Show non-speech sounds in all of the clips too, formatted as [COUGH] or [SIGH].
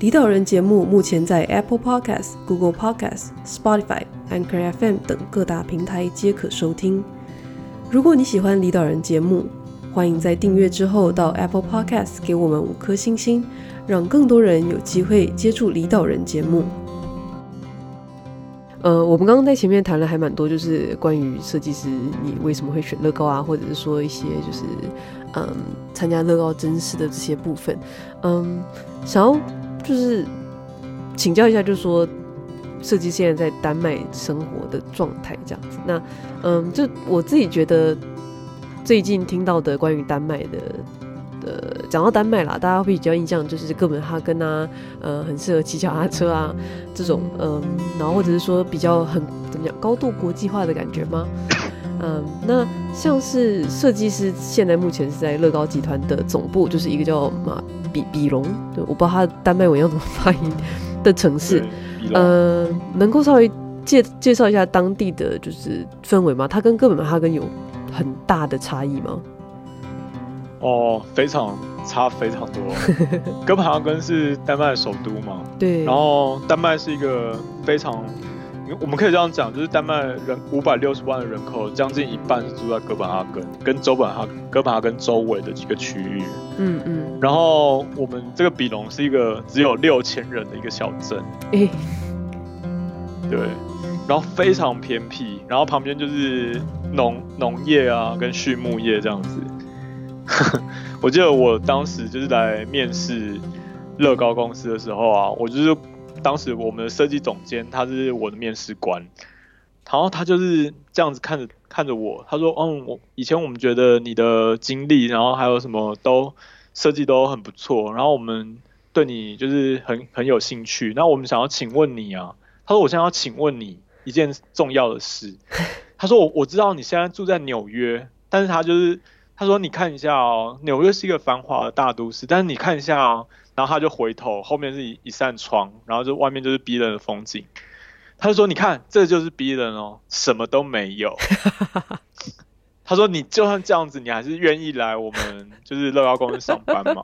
离岛人节目目前在 Apple Podcast、Google Podcast、Spotify、Anchor FM 等各大平台皆可收听。如果你喜欢离岛人节目，欢迎在订阅之后到 Apple Podcast 给我们五颗星星，让更多人有机会接触离岛人节目。呃，我们刚刚在前面谈了还蛮多，就是关于设计师你为什么会选乐高啊，或者是说一些就是嗯参加乐高甄试的这些部分，嗯，想要。就是请教一下，就是说设计现在在丹麦生活的状态这样子。那嗯，就我自己觉得最近听到的关于丹麦的，呃，讲到丹麦啦，大家会比较印象就是哥本哈根啊，呃，很适合骑脚踏车啊这种，嗯，然后或者是说比较很怎么讲高度国际化的感觉吗？嗯，那像是设计师现在目前是在乐高集团的总部，就是一个叫马比比隆，对，我不知道他丹麦文要怎么发音的城市。呃，能够稍微介介绍一下当地的就是氛围吗？它跟哥本哈根有很大的差异吗？哦，非常差非常多。[LAUGHS] 哥本哈根是丹麦的首都嘛？对。然后丹麦是一个非常。我们可以这样讲，就是丹麦人五百六十万的人口，将近一半是住在哥本哈根跟周本哈哥本哈根周围的几个区域。嗯嗯。然后我们这个比隆是一个只有六千人的一个小镇。欸。对。然后非常偏僻，然后旁边就是农农业啊跟畜牧业这样子。[LAUGHS] 我记得我当时就是来面试乐高公司的时候啊，我就是。当时我们的设计总监他是我的面试官，然后他就是这样子看着看着我，他说：“嗯，我以前我们觉得你的经历，然后还有什么都设计都很不错，然后我们对你就是很很有兴趣。那我们想要请问你啊，他说我现在要请问你一件重要的事。[LAUGHS] 他说我我知道你现在住在纽约，但是他就是他说你看一下哦，纽约是一个繁华的大都市，但是你看一下哦。”然后他就回头，后面是一一扇窗，然后就外面就是逼人的风景。他就说：“你看，这就是逼人哦，什么都没有。[LAUGHS] ”他说：“你就算这样子，你还是愿意来我们就是乐高公司上班嘛？”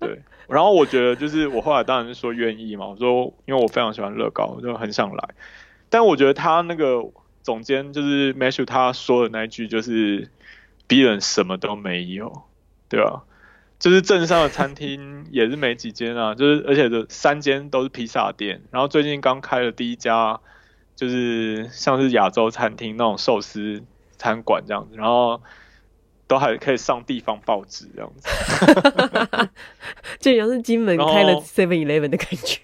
对。然后我觉得就是我后来当然是说愿意嘛，我说因为我非常喜欢乐高，我就很想来。但我觉得他那个总监就是 Matthew 他说的那一句就是逼人什么都没有，对吧？就是镇上的餐厅也是没几间啊，就是而且这三间都是披萨店，然后最近刚开了第一家，就是像是亚洲餐厅那种寿司餐馆这样子，然后都还可以上地方报纸这样子，[LAUGHS] 就像是金门开了 Seven Eleven 的感觉。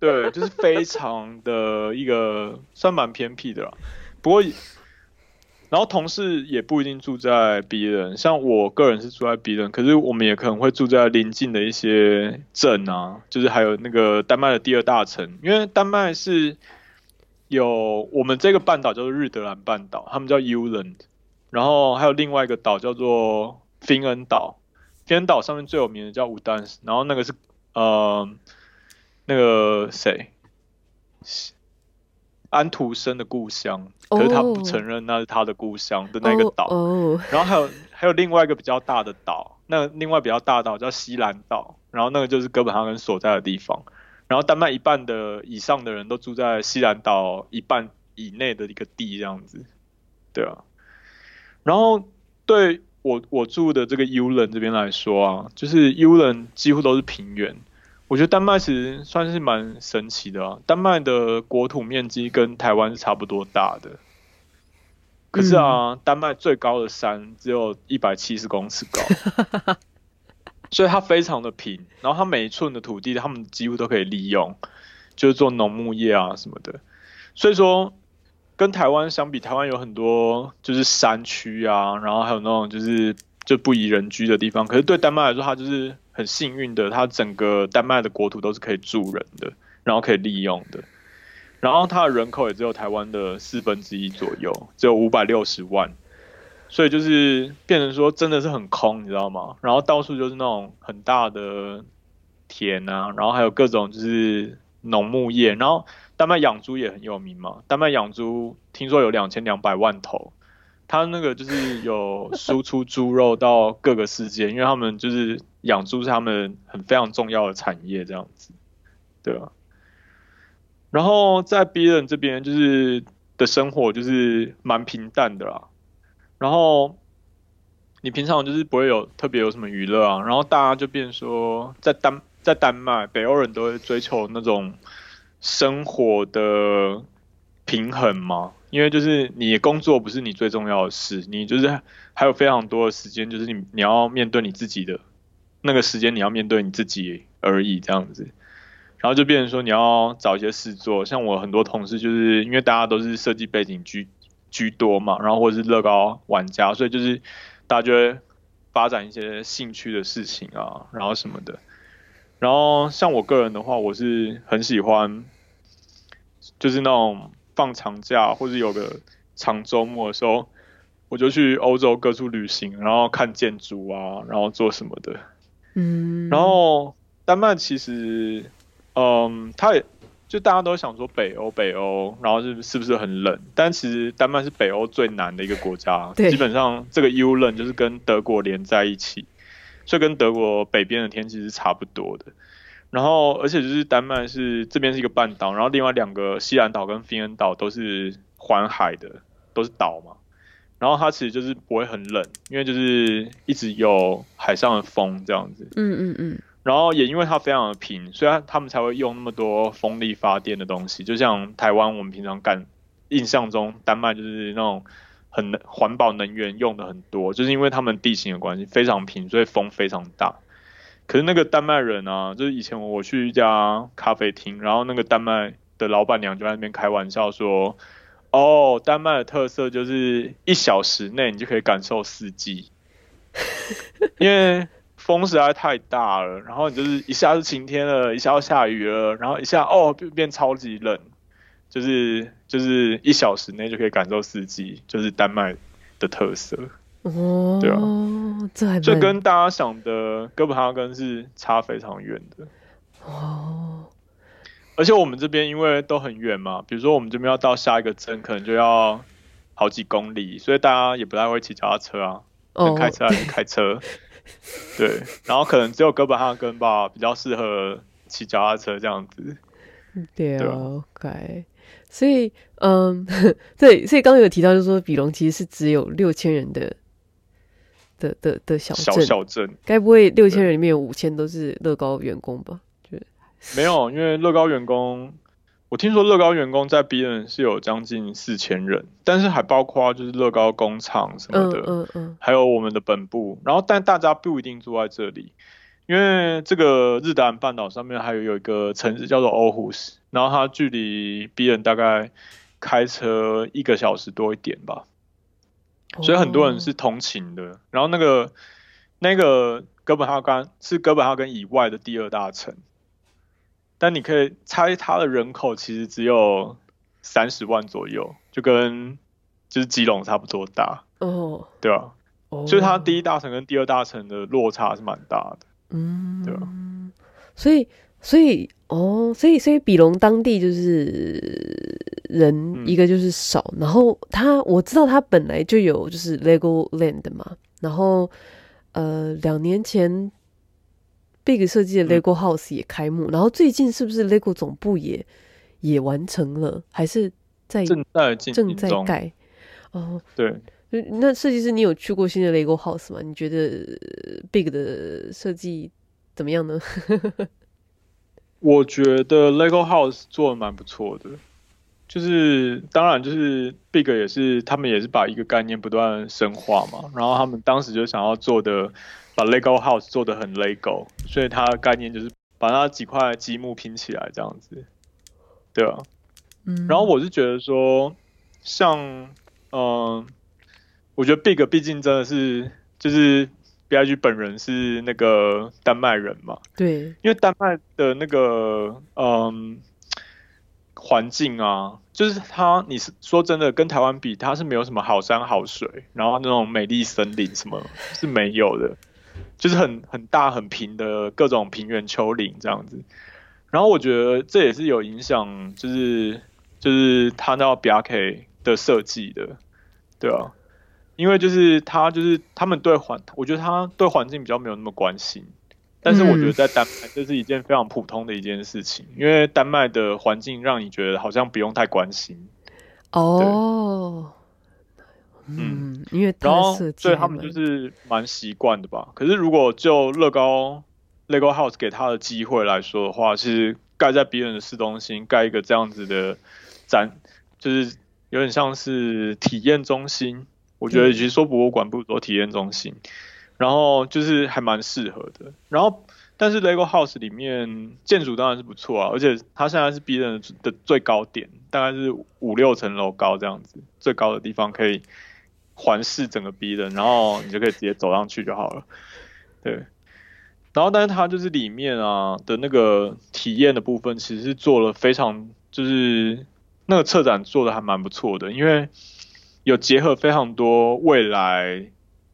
对，就是非常的一个算蛮偏僻的啦，不过。然后同事也不一定住在比伦，像我个人是住在比伦，可是我们也可能会住在邻近的一些镇啊，就是还有那个丹麦的第二大城，因为丹麦是有我们这个半岛叫做日德兰半岛，他们叫 Uland，然后还有另外一个岛叫做芬恩岛，芬恩岛上面最有名的叫武丹斯，然后那个是呃那个谁？安徒生的故乡，可是他不承认那是他的故乡的那个岛。Oh, oh. 然后还有还有另外一个比较大的岛，那另外比较大的岛叫西兰岛，然后那个就是哥本哈根所在的地方。然后丹麦一半的以上的人都住在西兰岛一半以内的一个地这样子，对啊。然后对我我住的这个 Ulen 这边来说啊，就是 Ulen 几乎都是平原。我觉得丹麦其实算是蛮神奇的啊，丹麦的国土面积跟台湾是差不多大的，可是啊，嗯、丹麦最高的山只有一百七十公尺高，所以它非常的平，然后它每一寸的土地，他们几乎都可以利用，就是做农牧业啊什么的，所以说跟台湾相比，台湾有很多就是山区啊，然后还有那种就是就不宜人居的地方，可是对丹麦来说，它就是。很幸运的，它整个丹麦的国土都是可以住人的，然后可以利用的。然后它的人口也只有台湾的四分之一左右，只有五百六十万，所以就是变成说真的是很空，你知道吗？然后到处就是那种很大的田啊，然后还有各种就是农牧业，然后丹麦养猪也很有名嘛，丹麦养猪听说有两千两百万头，它那个就是有输出猪肉到各个世界，因为他们就是养猪是他们很非常重要的产业，这样子，对吧？然后在 B 人这边就是的生活就是蛮平淡的啦，然后你平常就是不会有特别有什么娱乐啊，然后大家就变说在丹在丹麦北欧人都会追求那种生活的平衡嘛，因为就是你工作不是你最重要的事，你就是还有非常多的时间，就是你你要面对你自己的那个时间，你要面对你自己而已这样子。然后就变成说你要找一些事做，像我很多同事就是因为大家都是设计背景居居多嘛，然后或者是乐高玩家，所以就是大家就会发展一些兴趣的事情啊，然后什么的。然后像我个人的话，我是很喜欢，就是那种放长假或者有个长周末的时候，我就去欧洲各处旅行，然后看建筑啊，然后做什么的。嗯，然后丹麦其实。嗯，他也就大家都想说北欧，北欧，然后是是不是很冷？但其实丹麦是北欧最南的一个国家，基本上这个 Jylland 就是跟德国连在一起，所以跟德国北边的天气是差不多的。然后，而且就是丹麦是这边是一个半岛，然后另外两个西兰岛跟芬恩岛都是环海的，都是岛嘛。然后它其实就是不会很冷，因为就是一直有海上的风这样子。嗯嗯嗯。然后也因为它非常的平，所以他们才会用那么多风力发电的东西。就像台湾，我们平常干印象中，丹麦就是那种很环保能源用的很多，就是因为他们地形的关系非常平，所以风非常大。可是那个丹麦人啊，就是以前我去一家咖啡厅，然后那个丹麦的老板娘就在那边开玩笑说：“哦，丹麦的特色就是一小时内你就可以感受四季，[LAUGHS] 因为。”风实在太大了，然后你就是一下是晴天了，一下要下雨了，然后一下哦变变超级冷，就是就是一小时内就可以感受四季，就是丹麦的特色。哦，对啊，这还这跟大家想的哥本哈根是差非常远的。哦，而且我们这边因为都很远嘛，比如说我们这边要到下一个镇，可能就要好几公里，所以大家也不太会骑脚踏车啊，能开车还是开车。[LAUGHS] 对，然后可能只有哥本哈根吧，比较适合骑脚踏车这样子。对啊，OK。所以，嗯，[LAUGHS] 对，所以刚刚有提到，就是说比隆其实是只有六千人的的的的小镇，小镇。该不会六千人里面有五千都是乐高员工吧？就 [LAUGHS] 没有，因为乐高员工。我听说乐高员工在 Billund 是有将近四千人，但是还包括就是乐高工厂什么的，嗯嗯嗯，还有我们的本部。然后，但大家不一定住在这里，因为这个日达兰半岛上面还有有一个城市叫做 Aarhus，然后它距离 Billund 大概开车一个小时多一点吧，所以很多人是通勤的。然后那个那个哥本哈根是哥本哈根以外的第二大城。但你可以猜，它的人口其实只有三十万左右，就跟就是基隆差不多大哦，对啊，哦，所以它第一大城跟第二大城的落差是蛮大的，嗯，对啊，所以所以哦，所以所以比隆当地就是人一个就是少，嗯，然后他我知道他本来就有就是 Lego Land 嘛，然后呃两年前。Big 设计的 Lego House 也开幕，嗯，然后最近是不是 Lego 总部也也完成了，还是在正在正在盖？哦，对，那设计师，你有去过新的 Lego House 吗？你觉得 Big 的设计怎么样呢？[LAUGHS] 我觉得 Lego House 做的蛮不错的，就是当然就是 Big 也是他们也是把一个概念不断深化嘛，然后他们当时就想要做的。把 Lego House 做的很 Lego，所以它的概念就是把那几块积木拼起来这样子，对啊。嗯。然后我是觉得说，像，嗯、呃，我觉得 Big 毕竟真的是，就是 BIG 本人是那个丹麦人嘛。对。因为丹麦的那个，嗯，环境啊，就是它，你是说真的，跟台湾比，它是没有什么好山好水，然后那种美丽森林什么是没有的，就是很很大很平的各种平原丘陵这样子。然后我觉得这也是有影响，就是就是他那 BRK 的设计的，对啊，因为就是他就是他们对环，我觉得他对环境比较没有那么关心。但是我觉得在丹麦这是一件非常普通的一件事情，因为丹麦的环境让你觉得好像不用太关心。哦，嗯，因为然后所以他们就是蛮习惯的吧。可是如果就乐高 Lego House 给他的机会来说的话，其实盖在别人的市中心盖一个这样子的展，就是有点像是体验中心。我觉得与其说博物馆，不如说体验中心。然后就是还蛮适合的，然后但是 Lego House 里面建筑当然是不错啊，而且它现在是 B 人的最高点，大概是五六层楼高这样子，最高的地方可以环视整个 B 人，然后你就可以直接走上去就好了。对，然后但是它就是里面啊的那个体验的部分，其实是做了非常就是那个策展做的还蛮不错的，因为有结合非常多未来。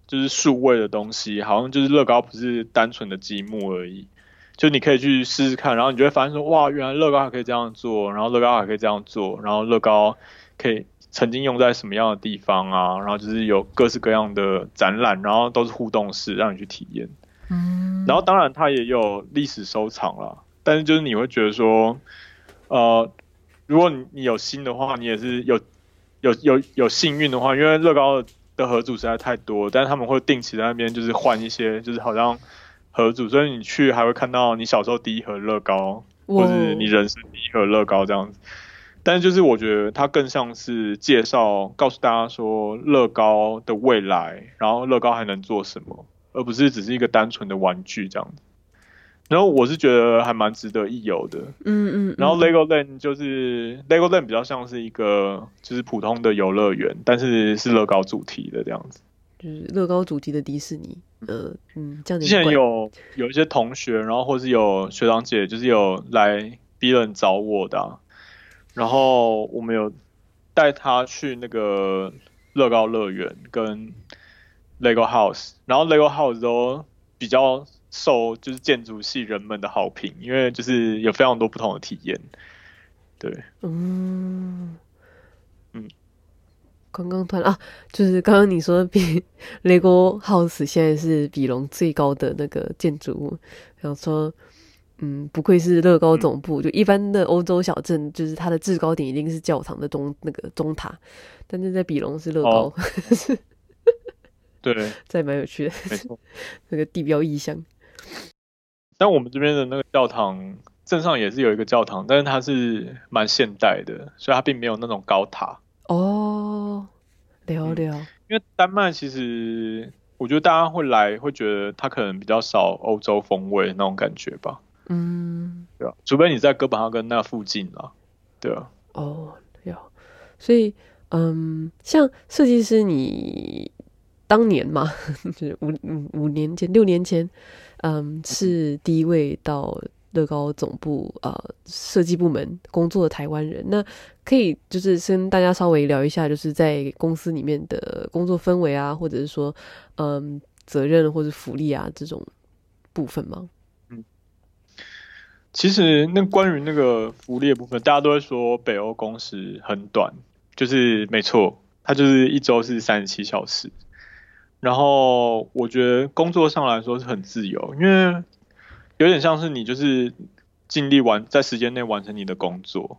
就是数位的东西，好像就是乐高不是单纯的积木而已，就你可以去试试看，然后你就会发现说，哇，原来乐高还可以这样做，然后乐高还可以这样做，然后乐高可以曾经用在什么样的地方啊，然后就是有各式各样的展览，然后都是互动式，让你去体验。嗯，然后当然它也有历史收藏啦，但是就是你会觉得说，呃，如果你你有心的话，你也是有有有有幸运的话，因为乐高的。的盒组实在太多，但是他们会定期在那边就是换一些，就是好像合组，所以你去还会看到你小时候第一盒乐高，或是你人生第一盒乐高这样子。但是就是我觉得它更像是介绍，告诉大家说乐高的未来，然后乐高还能做什么，而不是只是一个单纯的玩具这样子。然后我是觉得还蛮值得一游的，嗯，嗯嗯。然后 Legoland 就是 Legoland 比较像是一个就是普通的游乐园，但是是乐高主题的这样子，就是乐高主题的迪士尼，呃嗯，这样子。之前有有一些同学，然后或是有学长姐，就是有来 Billund 找我的啊，然后我们有带他去那个乐高乐园跟 Lego House，然后 Lego House 都比较。受就是建筑系人们的好评，因为就是有非常多不同的体验。对，嗯嗯，刚刚突然啊，就是刚刚你说的比 [LAUGHS] Lego House 现在是比龙最高的那个建筑物，然后说，嗯，不愧是乐高总部，嗯、就一般的欧洲小镇，就是它的制高点一定是教堂的中那个钟塔，但是在比龙是乐高。哦、[LAUGHS] 对，这还蛮有趣的，没错，[LAUGHS] 那个地标意象。但我们这边的那个教堂，镇上也是有一个教堂，但是它是蛮现代的，所以它并没有那种高塔。哦，聊聊、嗯。因为丹麦其实，我觉得大家会来，会觉得它可能比较少欧洲风味那种感觉吧。嗯，对啊，除非你在哥本哈根那附近啦。对啊。哦，有。所以，嗯，像设计师，你当年嘛，[LAUGHS] 就是五五五年前、六年前。嗯，是第一位到乐高总部呃设计部门工作的台湾人。那可以就是跟大家稍微聊一下，就是在公司里面的工作氛围啊，或者是说嗯责任或者福利啊这种部分吗？其实那关于那个福利的部分，大家都会说北欧工时很短，就是没错，它就是一周是三十七小时。然后我觉得工作上来说是很自由，因为有点像是你就是尽力完在时间内完成你的工作，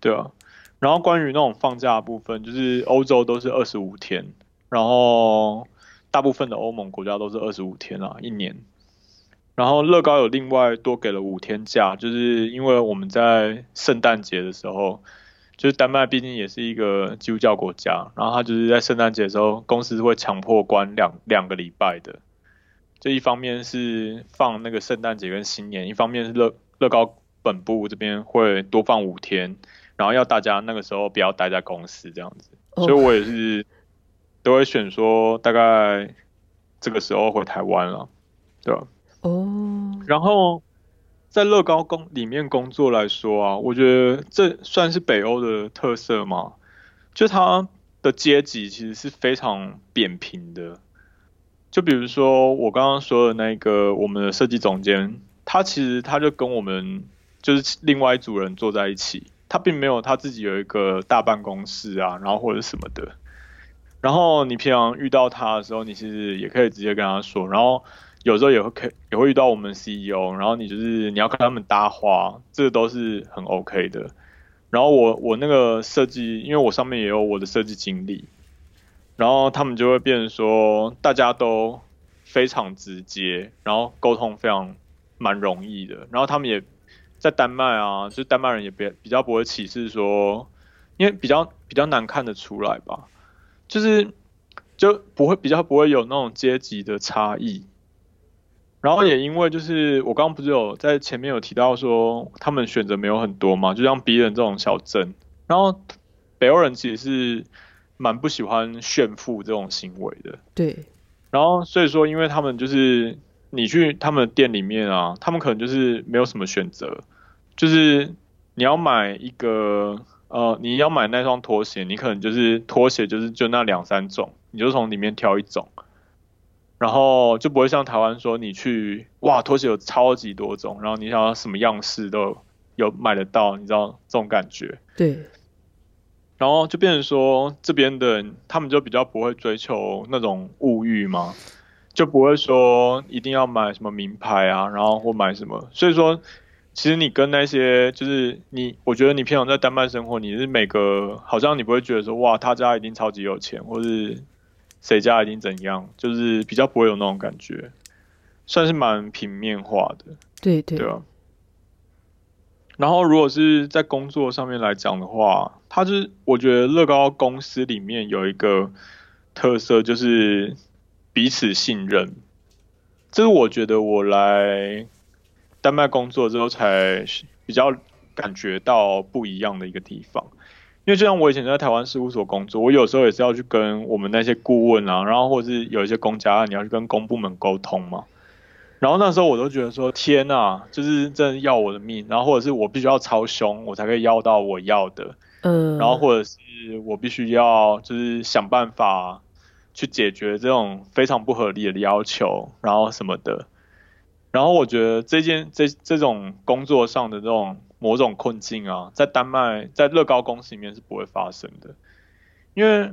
对啊。然后关于那种放假的部分，就是欧洲都是二十五天，然后大部分的欧盟国家都是二十五天啊，一年。然后乐高有另外多给了五天假，就是因为我们在圣诞节的时候。就是丹麦毕竟也是一个基督教国家，然后他就是在圣诞节的时候，公司会强迫关两两个礼拜的。这一方面是放那个圣诞节跟新年，一方面是乐乐高本部这边会多放五天，然后要大家那个时候不要待在公司这样子。所以我也是都会选说大概这个时候回台湾了，对吧？哦。然后。在乐高工里面工作来说啊，我觉得这算是北欧的特色嘛，就它的阶级其实是非常扁平的。就比如说我刚刚说的那个我们的设计总监，他其实他就跟我们就是另外一组人坐在一起，他并没有他自己有一个大办公室啊，然后或者什么的。然后你平常遇到他的时候，你其实也可以直接跟他说。然后有时候也会可也会遇到我们 CEO，然后你就是你要跟他们搭话，这个都是很 OK 的。然后我我那个设计，因为我上面也有我的设计经历，然后他们就会变成说大家都非常直接，然后沟通非常蛮容易的。然后他们也在丹麦啊，就是丹麦人也比比较不会歧视说，因为比较比较难看得出来吧。就是就不会比较不会有那种阶级的差异，然后也因为就是我刚刚不是有在前面有提到说他们选择没有很多嘛，就像比人这种小镇，然后北欧人其实是蛮不喜欢炫富这种行为的，对，然后所以说因为他们就是你去他们的店里面啊，他们可能就是没有什么选择，就是你要买一个。呃，你要买那双拖鞋，你可能就是拖鞋，就是就那两三种，你就从里面挑一种，然后就不会像台湾说你去哇，拖鞋有超级多种，然后你想要什么样式都有买得到，你知道这种感觉？对。然后就变成说这边的人，他们就比较不会追求那种物欲嘛，就不会说一定要买什么名牌啊，然后或买什么，所以说。其实你跟那些就是你，我觉得你平常在丹麦生活，你是每个好像你不会觉得说哇，他家一定超级有钱，或是谁家一定怎样，就是比较不会有那种感觉，算是蛮平面化的。对对。对啊。然后如果是在工作上面来讲的话，它就是我觉得乐高公司里面有一个特色就是彼此信任，这是我觉得我来。丹麦工作之后才比较感觉到不一样的一个地方，因为就像我以前在台湾事务所工作，我有时候也是要去跟我们那些顾问啊，然后或者是有一些公家案，你要去跟公部门沟通嘛。然后那时候我都觉得说天呐，就是真的要我的命，然后或者是我必须要超凶，我才可以要到我要的，嗯，然后或者是我必须要就是想办法去解决这种非常不合理的要求，然后什么的。然后我觉得这件这这种工作上的这种某种困境啊，在丹麦在乐高公司里面是不会发生的，因为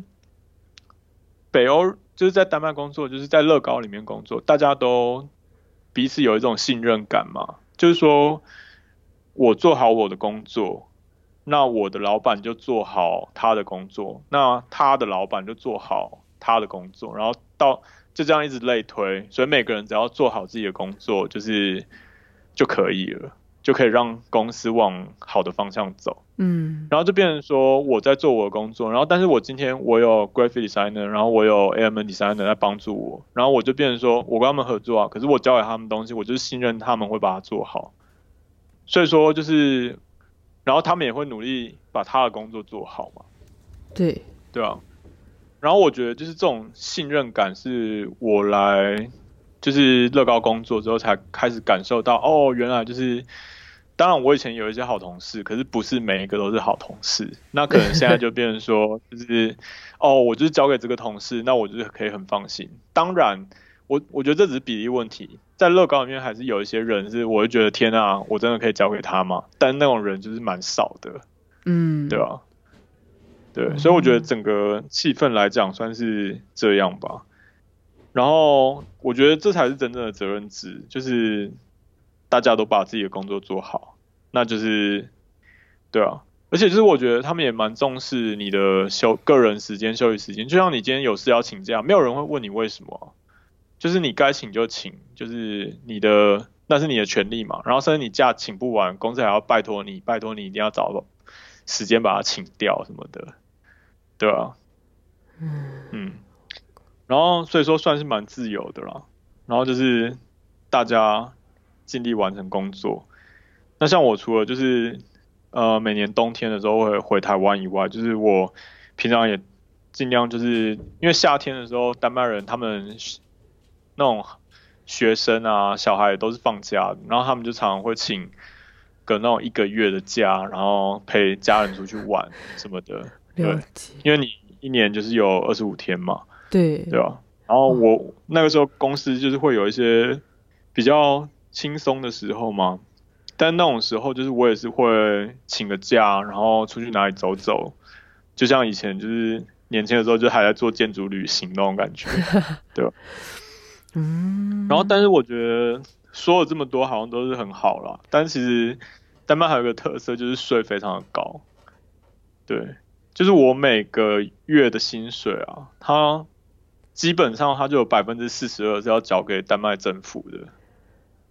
北欧就是在丹麦工作，就是在乐高里面工作，大家都彼此有一种信任感嘛，就是说我做好我的工作，那我的老板就做好他的工作，那他的老板就做好他的工作，然后到。就这样一直类推，所以每个人只要做好自己的工作，就是就可以了，就可以让公司往好的方向走。嗯，然后就变成说我在做我的工作，然后但是我今天我有 graphic designer，然后我有 element designer 在帮助我，然后我就变成说我跟他们合作啊，可是我交给他们东西，我就是信任他们会把它做好，所以说就是，然后他们也会努力把他的工作做好嘛。对，对啊。然后我觉得就是这种信任感是我来就是乐高工作之后才开始感受到哦，原来就是当然我以前有一些好同事，可是不是每一个都是好同事。那可能现在就变成说就是哦，我就是交给这个同事，那我就是可以很放心。当然，我我觉得这只是比例问题，在乐高里面还是有一些人是我就觉得天啊，我真的可以交给他吗？但那种人就是蛮少的，嗯，对吧？对，所以我觉得整个气氛来讲算是这样吧。然后我觉得这才是真正的责任制，就是大家都把自己的工作做好，那就是对啊。而且就是我觉得他们也蛮重视你的休个人时间、休息时间。就像你今天有事要请假，没有人会问你为什么，就是你该请就请，就是你的那是你的权利嘛。然后甚至你假请不完，公司还要拜托你，拜托你一定要找时间把它请掉什么的。对啊，嗯嗯，然后所以说算是蛮自由的啦，然后就是大家尽力完成工作。那像我除了就是呃每年冬天的时候会回台湾以外，就是我平常也尽量就是因为夏天的时候丹麦人他们那种学生啊、小孩也都是放假，然后他们就常常会请个那种一个月的假，然后陪家人出去玩什么的。对，因为你一年就是有二十五天嘛。对，对吧？然后我、哦、那个时候公司就是会有一些比较轻松的时候嘛，但那种时候就是我也是会请个假，然后出去哪里走走，就像以前就是年轻的时候就还在做建筑旅行那种感觉，[LAUGHS] 对吧？嗯。然后，但是我觉得说了这么多好像都是很好啦，但其实丹麦还有个特色就是税非常的高，对，就是我每个月的薪水啊，它。基本上，它就有百分之四十二是要缴给丹麦政府的，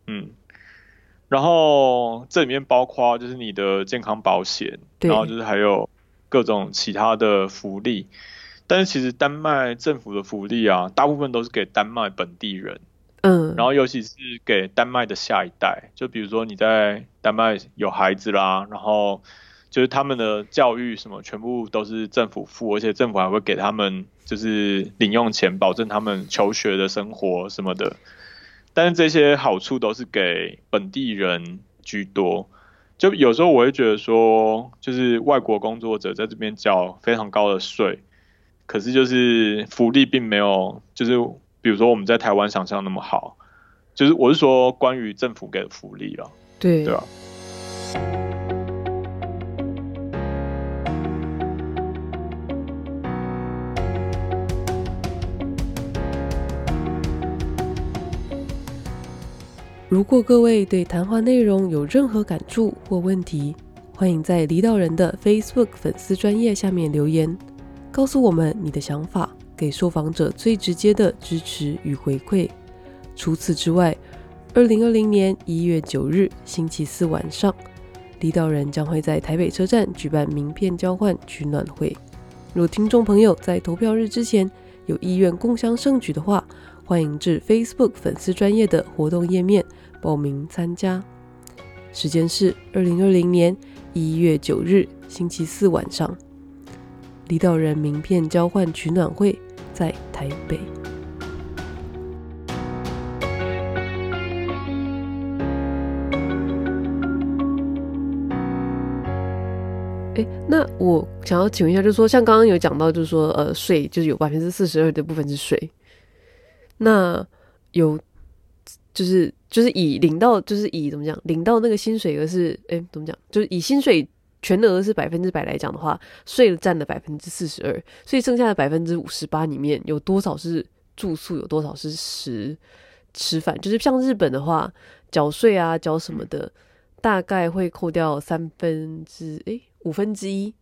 嗯，然后这里面包括就是你的健康保险，然后就是还有各种其他的福利，但是其实丹麦政府的福利啊，大部分都是给丹麦本地人，嗯，然后尤其是给丹麦的下一代，就比如说你在丹麦有孩子啦，然后。就是他们的教育什么全部都是政府付，而且政府还会给他们就是零用钱，保证他们求学的生活什么的。但是这些好处都是给本地人居多。就有时候我会觉得说，就是外国工作者在这边缴非常高的税，可是就是福利并没有，就是比如说我们在台湾想象那么好。就是我是说关于政府给的福利了，对对吧？如果各位对谈话内容有任何感触或问题，欢迎在离岛人的 Facebook 粉丝专页下面留言，告诉我们你的想法，给受访者最直接的支持与回馈。除此之外，二零二零年一月九日星期四晚上，离岛人将会在台北车站举办名片交换取暖会。若听众朋友在投票日之前有意愿共襄盛举的话，欢迎至 Facebook 粉丝专业的活动页面报名参加，时间是二零二零年一月九日星期四晚上，离岛人名片交换取暖会在台北。哎，那我想要请问一下，就是说，像刚刚有讲到，就是说，呃，税就是有百分之四十二的部分是税，那有。就是就是以领到就是以怎么讲领到那个薪水额是哎怎么讲就是以薪水全额是百分之百来讲的话，税占了百分之四十二，所以剩下的百分之五十八里面有多少是住宿，有多少是食吃饭？就是像日本的话，缴税啊缴什么的，大概会扣掉三分之哎五分之一，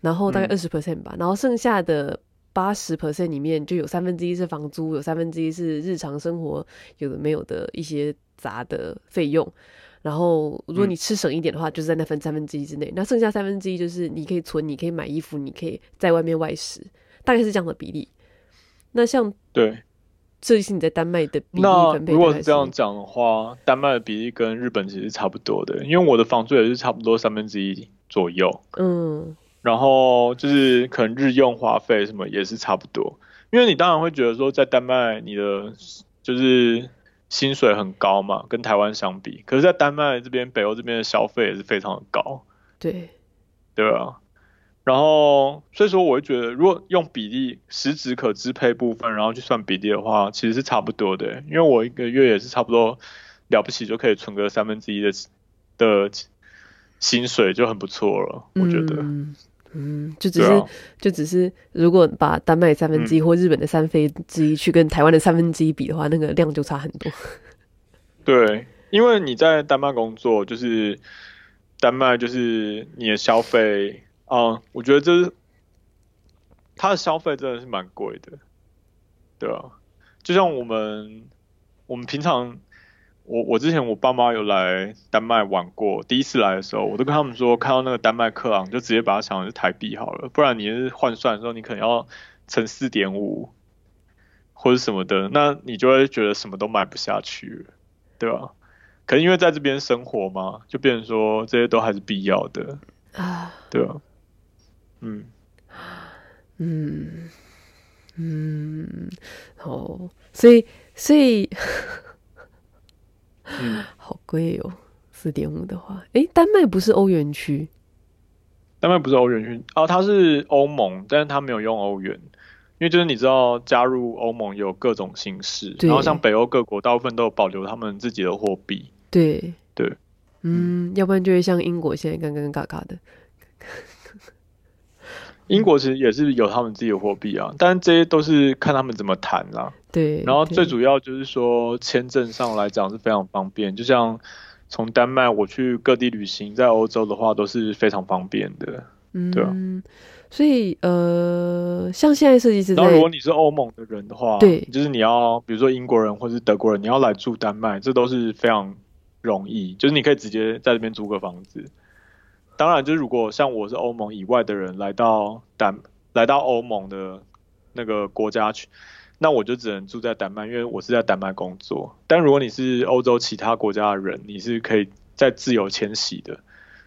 然后大概二十 percent 吧，然后剩下的。八十 percent 里面就有三分之一是房租，有三分之一是日常生活有的没有的一些杂的费用。然后如果你吃省一点的话，就是在那分三分之一之内。嗯、那剩下三分之一就是你可以存，你可以买衣服，你可以在外面外食，大概是这样的比例。那像对，这是你在丹麦的比例分配。那如果是这样讲的话，丹麦的比例跟日本其实差不多的，因为我的房租也是差不多三分之一左右。嗯。然后就是可能日用花费什么也是差不多，因为你当然会觉得说在丹麦你的就是薪水很高嘛，跟台湾相比，可是，在丹麦这边北欧这边的消费也是非常的高，对，对啊。然后所以说我会觉得，如果用比例实质可支配部分，然后去算比例的话，其实是差不多的，因为我一个月也是差不多了不起就可以存个三分之一的的薪水就很不错了，我觉得。嗯嗯，就只是、啊、就只是，如果把丹麦三分之一或日本的三分之一去跟台湾的三分之一比的话，那个量就差很多。[LAUGHS] 对，因为你在丹麦工作，就是丹麦就是你的消费啊、嗯，我觉得这是他的消费真的是蛮贵的，对啊，就像我们我们平常。我我之前我爸妈有来丹麦玩过，第一次来的时候，我都跟他们说，看到那个丹麦克朗就直接把它想成是台币好了，不然你是换算的时候，你可能要乘四点五或者什么的，那你就会觉得什么都买不下去，对吧？可是因为在这边生活嘛，就变成说这些都还是必要的啊，对吧？嗯嗯嗯，哦，所以。所以，嗯，[LAUGHS] 好贵哦，四点五的话，诶，丹麦不是欧元区？丹麦不是欧元区。哦，它是欧盟，但是它没有用欧元，因为就是你知道加入欧盟有各种形式，然后像北欧各国大部分都有保留他们自己的货币。对。对，嗯，要不然就会像英国现在尴尴尬尬的。英国其实也是有他们自己的货币啊，但这些都是看他们怎么谈啦。对，然后最主要就是说签证上来讲是非常方便，就像。从丹麦我去各地旅行，在欧洲的话都是非常方便的，嗯，对啊。所以呃，像现在设计师，然后如果你是欧盟的人的话，对，就是你要比如说英国人或是德国人，你要来住丹麦，这都是非常容易，就是你可以直接在这边租个房子。当然，就是如果像我是欧盟以外的人来到丹，来到欧盟的那个国家去。那我就只能住在丹麦，因为我是在丹麦工作。但如果你是欧洲其他国家的人，你是可以在自由迁徙的。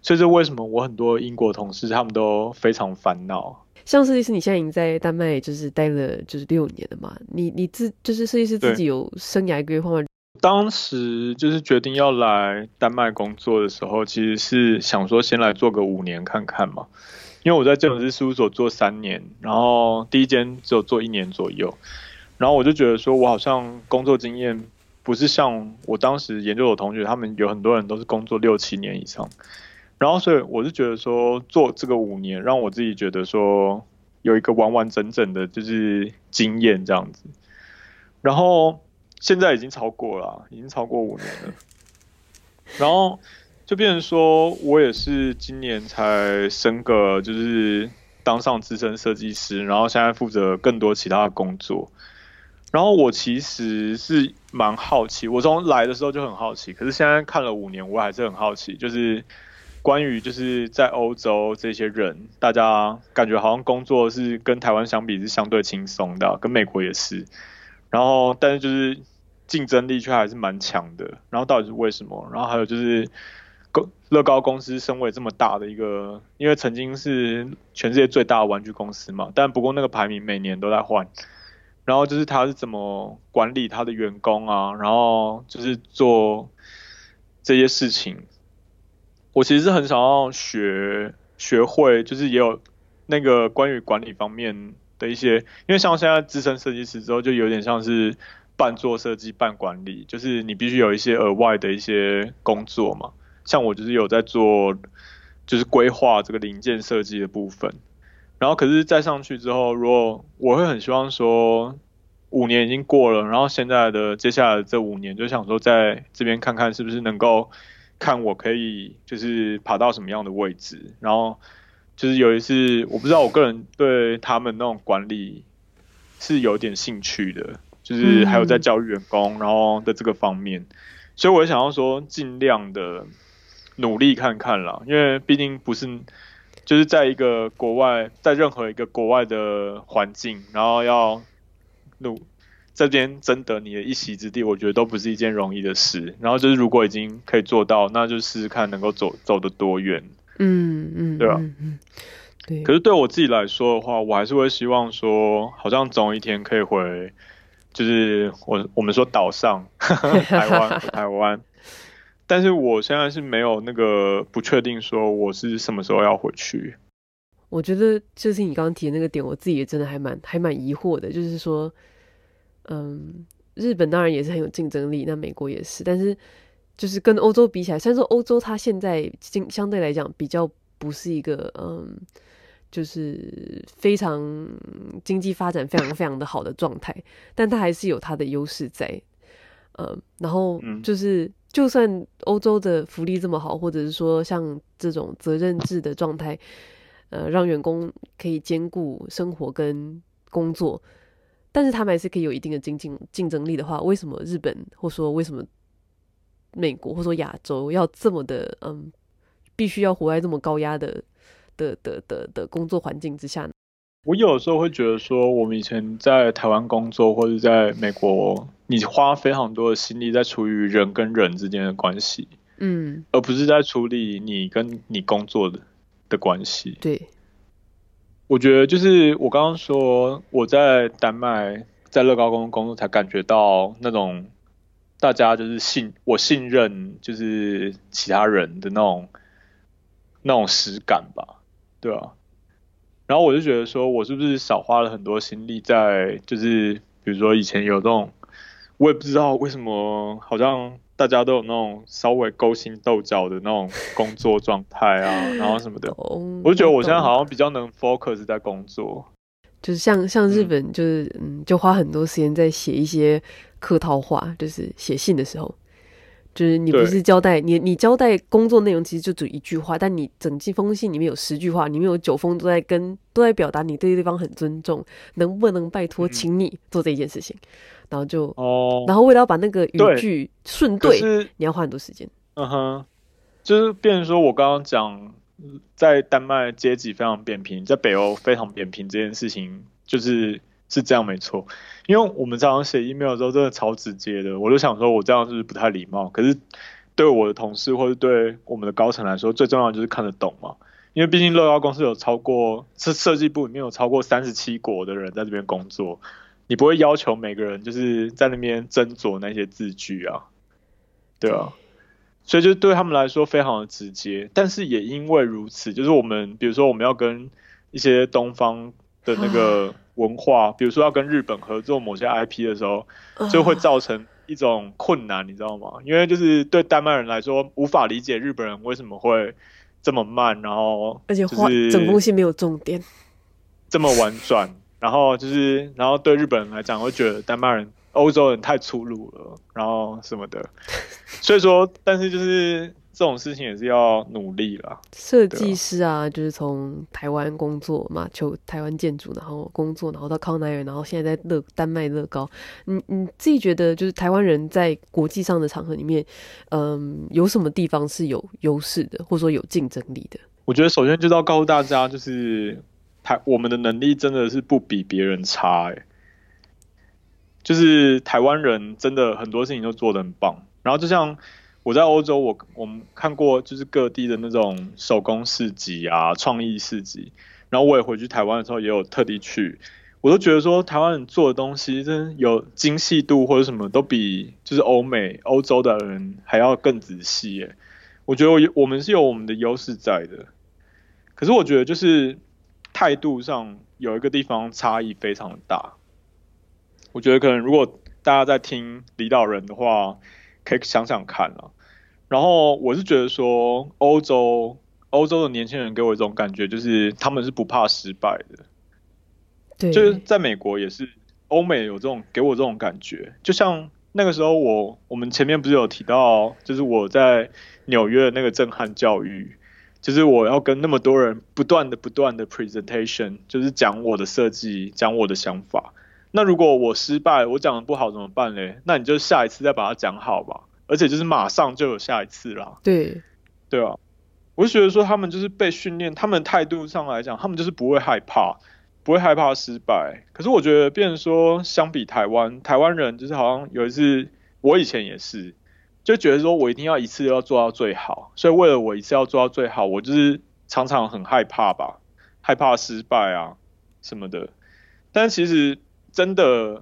所以这为什么我很多英国同事他们都非常烦恼。像设计师，你现在已经在丹麦就是待了就是六年了嘛？你你自就是设计师自己有生涯规划吗？当时就是决定要来丹麦工作的时候，其实是想说先来做个五年看看嘛。因为我在建筑师事务所做三年，然后第一间只有做一年左右。然后我就觉得说，我好像工作经验不是像我当时研究所同学，他们有很多人都是工作六七年以上。然后所以我就觉得说，做这个五年，让我自己觉得说有一个完完整整的，就是经验这样子。然后现在已经超过了，已经超过五年了。然后就变成说我也是今年才升个，就是当上资深设计师，然后现在负责更多其他的工作。然后我其实是蛮好奇，我从来的时候就很好奇，可是现在看了五年，我还是很好奇，就是关于就是在欧洲这些人，大家感觉好像工作是跟台湾相比是相对轻松的，跟美国也是，然后但是就是竞争力却还是蛮强的，然后到底是为什么？然后还有就是，乐高公司身为这么大的一个，因为曾经是全世界最大的玩具公司嘛，但不过那个排名每年都在换。然后就是他是怎么管理他的员工啊，然后就是做这些事情。我其实是很想要学学会，就是也有那个关于管理方面的一些，因为像现在资深设计师之后，就有点像是半做设计半管理，就是你必须有一些额外的一些工作嘛。像我就是有在做，就是规划这个零件设计的部分。然后可是再上去之后，如果我会很希望说，五年已经过了，然后现在的接下来这五年，就想说在这边看看是不是能够看我可以就是爬到什么样的位置。然后就是有一次，我不知道我个人对他们那种管理是有点兴趣的，就是还有在教育员工，然后的这个方面，所以我想要说尽量的努力看看啦，因为毕竟不是。就是在一个国外，在任何一个国外的环境，然后要努这边争得你的一席之地，我觉得都不是一件容易的事。然后就是如果已经可以做到，那就试试看能够走走得多远。嗯嗯，对吧？嗯嗯，对。可是对我自己来说的话，我还是会希望说，好像总有一天可以回，就是我我们说岛上，[LAUGHS] 台湾，[LAUGHS] 台湾。但是我现在是没有那个不确定，说我是什么时候要回去。我觉得就是你刚刚提的那个点，我自己也真的还蛮还蛮疑惑的。就是说，嗯，日本当然也是很有竞争力，那美国也是，但是就是跟欧洲比起来，虽然说欧洲它现在经相对来讲比较不是一个嗯，就是非常经济发展非常非常的好的状态，但它还是有它的优势在。嗯，然后就是。就算欧洲的福利这么好，或者是说像这种责任制的状态，呃，让员工可以兼顾生活跟工作，但是他们还是可以有一定的竞争竞争力的话，为什么日本或说为什么美国或者说亚洲要这么的嗯，必须要活在这么高压的的的的的工作环境之下呢？我有时候会觉得说，我们以前在台湾工作或者在美国，你花非常多的心力在处理人跟人之间的关系，嗯，而不是在处理你跟你工作的的关系。对，我觉得就是我刚刚说我在丹麦在乐高公工作才感觉到那种大家就是信我信任就是其他人的那种那种实感吧，对啊。然后我就觉得说，我是不是少花了很多心力在就是比如说以前有这种，我也不知道为什么好像。大家都有那种稍微勾心斗角的那种工作状态啊，然后什么的，我就觉得我现在好像比较能 focus 在工作，就是像像日本，就是嗯，就花很多时间在写一些客套话，就是写信的时候，就是你不是交代你你交代工作内容，其实就只一句话，但你整几封信里面有十句话，里面有九封都在跟都在表达你对对方很尊重，能不能拜托请你做这一件事情。嗯然后就哦，然后为了要把那个语句顺对，对你要花很多时间。嗯哼，就是变成说我刚刚讲，在丹麦阶级非常扁平，在北欧非常扁平这件事情，就是是这样没错。因为我们常常写 email 的时候，真的超直接的，我就想说我这样是不是不太礼貌？可是对我的同事或者对我们的高层来说，最重要的就是看得懂嘛。因为毕竟乐高公司有超过，是设计部里面有超过三十七国的人在这边工作。你不会要求每个人就是在那边斟酌那些字句啊，对啊，所以就对他们来说非常的直接，但是也因为如此，就是我们比如说我们要跟一些东方的那个文化，比如说要跟日本合作某些 IP 的时候，就会造成一种困难，你知道吗？因为就是对丹麦人来说无法理解日本人为什么会这么慢，然后而且话整部戏没有重点，这么婉转。然后就是，然后对日本人来讲，会觉得丹麦人、欧洲人太粗鲁了，然后什么的。所以说，但是就是这种事情也是要努力啦。设计师啊，就是从台湾工作嘛，求台湾建筑，然后工作，然后到康奈尔，然后现在在乐丹麦乐高。你你自己觉得，就是台湾人在国际上的场合里面，嗯，有什么地方是有优势的，或者说有竞争力的？我觉得首先就是要告诉大家，就是。台我们的能力真的是不比别人差哎，就是台湾人真的很多事情都做得很棒。然后就像我在欧洲，我我们看过就是各地的那种手工市集啊、创意市集。然后我也回去台湾的时候也有特地去，我都觉得说台湾人做的东西真的有精细度或者什么都比就是欧美、欧洲的人还要更仔细哎。我觉得我我们是有我们的优势在的，可是我觉得就是。态度上有一个地方差异非常大，我觉得可能如果大家在听领导人的话，可以想想看啊。然后我是觉得说，欧洲欧洲的年轻人给我一种感觉，就是他们是不怕失败的。对，就是在美国也是，欧美有这种给我这种感觉。就像那个时候我我们前面不是有提到，就是我在纽约的那个震撼教育。就是我要跟那么多人不断的、不断的 presentation，就是讲我的设计，讲我的想法。那如果我失败，我讲的不好怎么办嘞？那你就下一次再把它讲好吧。而且就是马上就有下一次啦。对，对啊。我就觉得说他们就是被训练，他们态度上来讲，他们就是不会害怕，不会害怕失败。可是我觉得，变成说相比台湾，台湾人就是好像有一次，我以前也是。就觉得说我一定要一次要做到最好，所以为了我一次要做到最好，我就是常常很害怕吧，害怕失败啊什么的。但其实真的，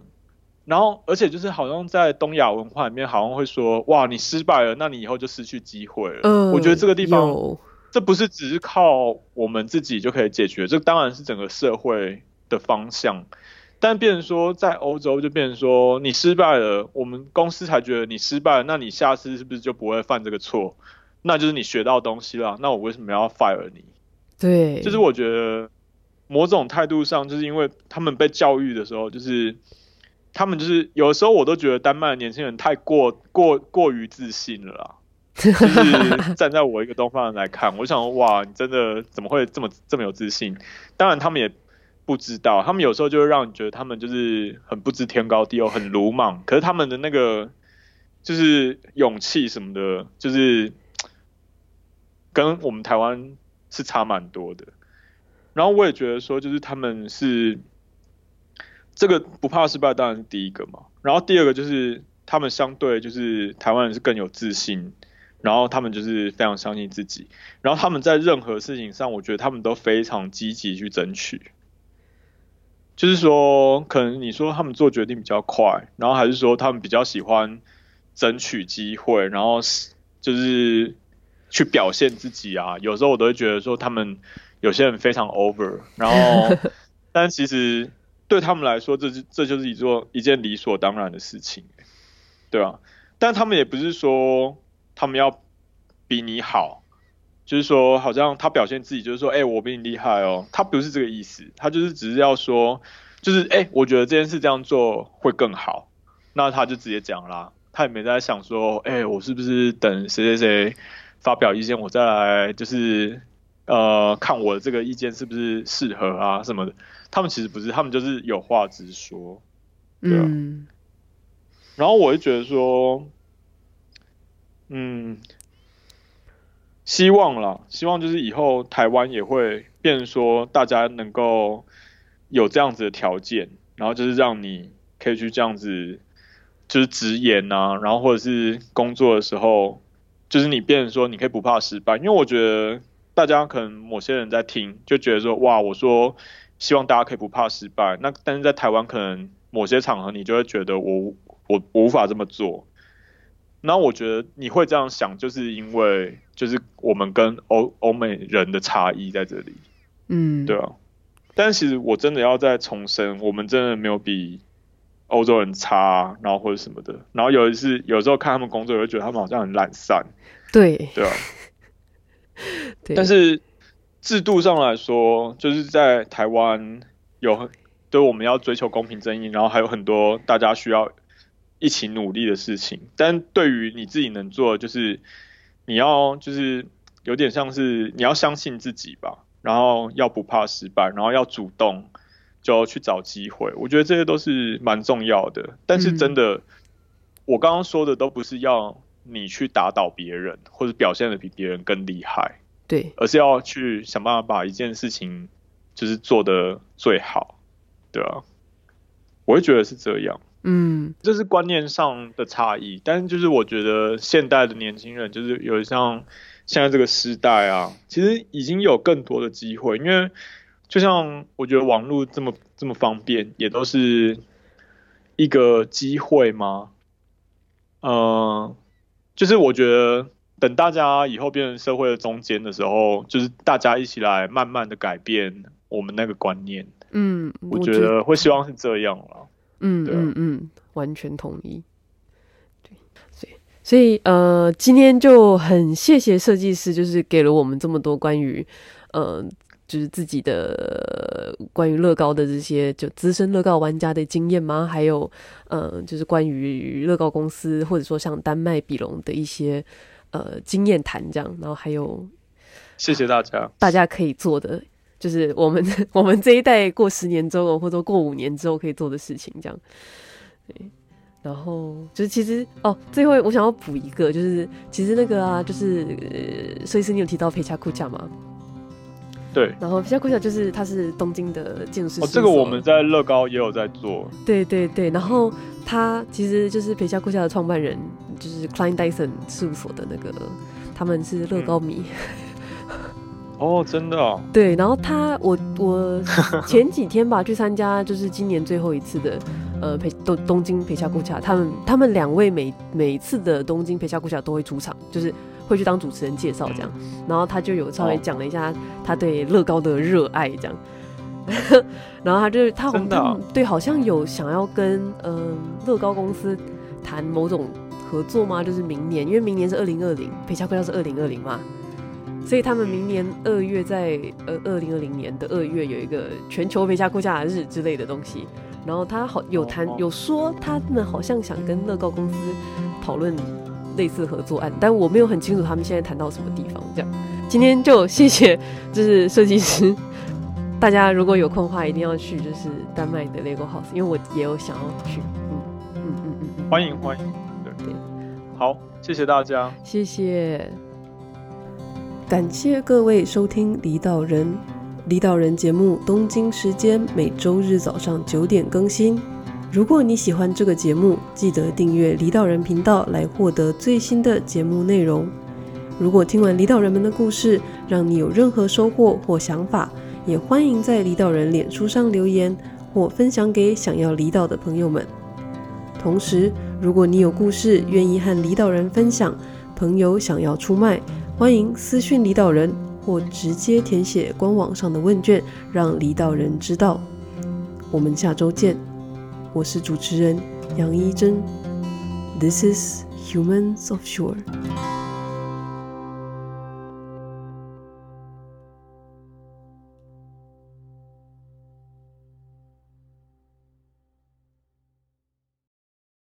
然后而且就是好像在东亚文化里面，好像会说哇，你失败了，那你以后就失去机会了。嗯，我觉得这个地方，这不是只是靠我们自己就可以解决，这当然是整个社会的方向。但变成说，在欧洲就变成说，你失败了，我们公司才觉得你失败了，那你下次是不是就不会犯这个错？那就是你学到东西了，那我为什么要 fire 你？对，就是我觉得某种态度上，就是因为他们被教育的时候，就是他们就是有的时候我都觉得丹麦的年轻人太过过过于自信了啦。就是站在我一个东方人来看，我想哇，你真的怎么会这么这么有自信？当然他们也。不知道，他们有时候就会让你觉得他们就是很不知天高地厚，很鲁莽。可是他们的那个就是勇气什么的，就是跟我们台湾是差蛮多的。然后我也觉得说，就是他们是这个不怕失败，当然是第一个嘛。然后第二个就是他们相对就是台湾人是更有自信，然后他们就是非常相信自己。然后他们在任何事情上，我觉得他们都非常积极去争取。就是说，可能你说他们做决定比较快，然后还是说他们比较喜欢争取机会，然后就是去表现自己啊。有时候我都会觉得说，他们有些人非常 over，然后，[LAUGHS] 但其实对他们来说，这是这就是一做一件理所当然的事情，对啊。但他们也不是说他们要比你好，就是说好像他表现自己就是说，哎、欸，我比你厉害哦。他不是这个意思，他就是只是要说，就是哎、欸，我觉得这件事这样做会更好，那他就直接讲啦。他也没在想说，哎、欸，我是不是等谁谁谁发表意见，我再来就是呃看我的这个意见是不是适合啊什么的。他们其实不是，他们就是有话直说，对啊。嗯然后我就觉得说，嗯，希望啦，希望就是以后台湾也会变成说，大家能够有这样子的条件，然后就是让你可以去这样子，就是直言啊，然后或者是工作的时候，就是你变成说你可以不怕失败，因为我觉得大家可能某些人在听就觉得说，哇，我说希望大家可以不怕失败，那但是在台湾可能某些场合你就会觉得我。我我无法这么做，那我觉得你会这样想，就是因为就是我们跟欧欧美人的差异在这里，嗯，对啊。但其实我真的要再重申，我们真的没有比欧洲人差，然后或者什么的。然后有一次，有时候看他们工作，我就觉得他们好像很懒散，对，对啊。[LAUGHS] 但是制度上来说，就是在台湾有很，对，我们要追求公平正义，然后还有很多大家需要。一起努力的事情，但对于你自己能做的，就是你要就是有点像是你要相信自己吧，然后要不怕失败，然后要主动就去找机会。我觉得这些都是蛮重要的。但是真的，嗯、我刚刚说的都不是要你去打倒别人，或者表现的比别人更厉害，对，而是要去想办法把一件事情就是做的最好，对啊，我会觉得是这样。嗯，这是观念上的差异，但是就是我觉得现代的年轻人就是有像现在这个时代啊，其实已经有更多的机会，因为就像我觉得网络这么这么方便，也都是一个机会吗？嗯、呃，就是我觉得等大家以后变成社会的中间的时候，就是大家一起来慢慢的改变我们那个观念。嗯，我觉得会希望是这样了。嗯嗯嗯，完全同意。对，所以所以呃，今天就很谢谢设计师，就是给了我们这么多关于呃，就是自己的关于乐高的这些就资深乐高玩家的经验吗？还有呃，就是关于乐高公司或者说像丹麦比龙的一些呃经验谈这样，然后还有谢谢大家，大家可以做的。就是我们我们这一代过十年之后，或者过五年之后可以做的事情，这样。对，然后就是其实哦，最后我想要补一个，就是其实那个啊，就是设计师，你有提到陪恰库恰吗？对。然后裴恰库恰就是他是东京的建筑师。哦，这个我们在乐高也有在做。对对对，然后他其实就是皮恰库恰的创办人，就是 Klein Dyson 事务所的那个，他们是乐高迷。嗯哦，真的哦。对，然后他，我我前几天吧去参加，就是今年最后一次的，呃，陪东东京裴恰库恰，他们他们两位每每次的东京裴恰库恰都会出场，就是会去当主持人介绍这样，然后他就有稍微讲了一下他对乐高的热爱这样，[LAUGHS] 然后他就他好像对好像有想要跟嗯乐高公司谈某种合作吗？就是明年，因为明年是二零二零，裴恰库恰是二零二零嘛。所以他们明年二月在呃二零二零年的二月有一个全球裴恰库恰日之类的东西，然后他好有谈有说他们好像想跟乐高公司讨论类似合作案，但我没有很清楚他们现在谈到什么地方。这样，今天就谢谢就是设计师，大家如果有空的话一定要去就是丹麦的 Lego House，因为我也有想要去。嗯嗯嗯嗯，欢迎欢迎，对对，好，谢谢大家，谢谢。感谢各位收听《离岛人》，离岛人节目东京时间每周日早上九点更新。如果你喜欢这个节目，记得订阅离岛人频道来获得最新的节目内容。如果听完离岛人们的故事，让你有任何收获或想法，也欢迎在离岛人脸书上留言，或分享给想要离岛的朋友们。同时，如果你有故事愿意和离岛人分享，朋友想要出卖，欢迎私讯离岛人或直接填写官网上的问卷，让离岛人知道。我们下周见，我是主持人杨一真。This is Humans of Shore。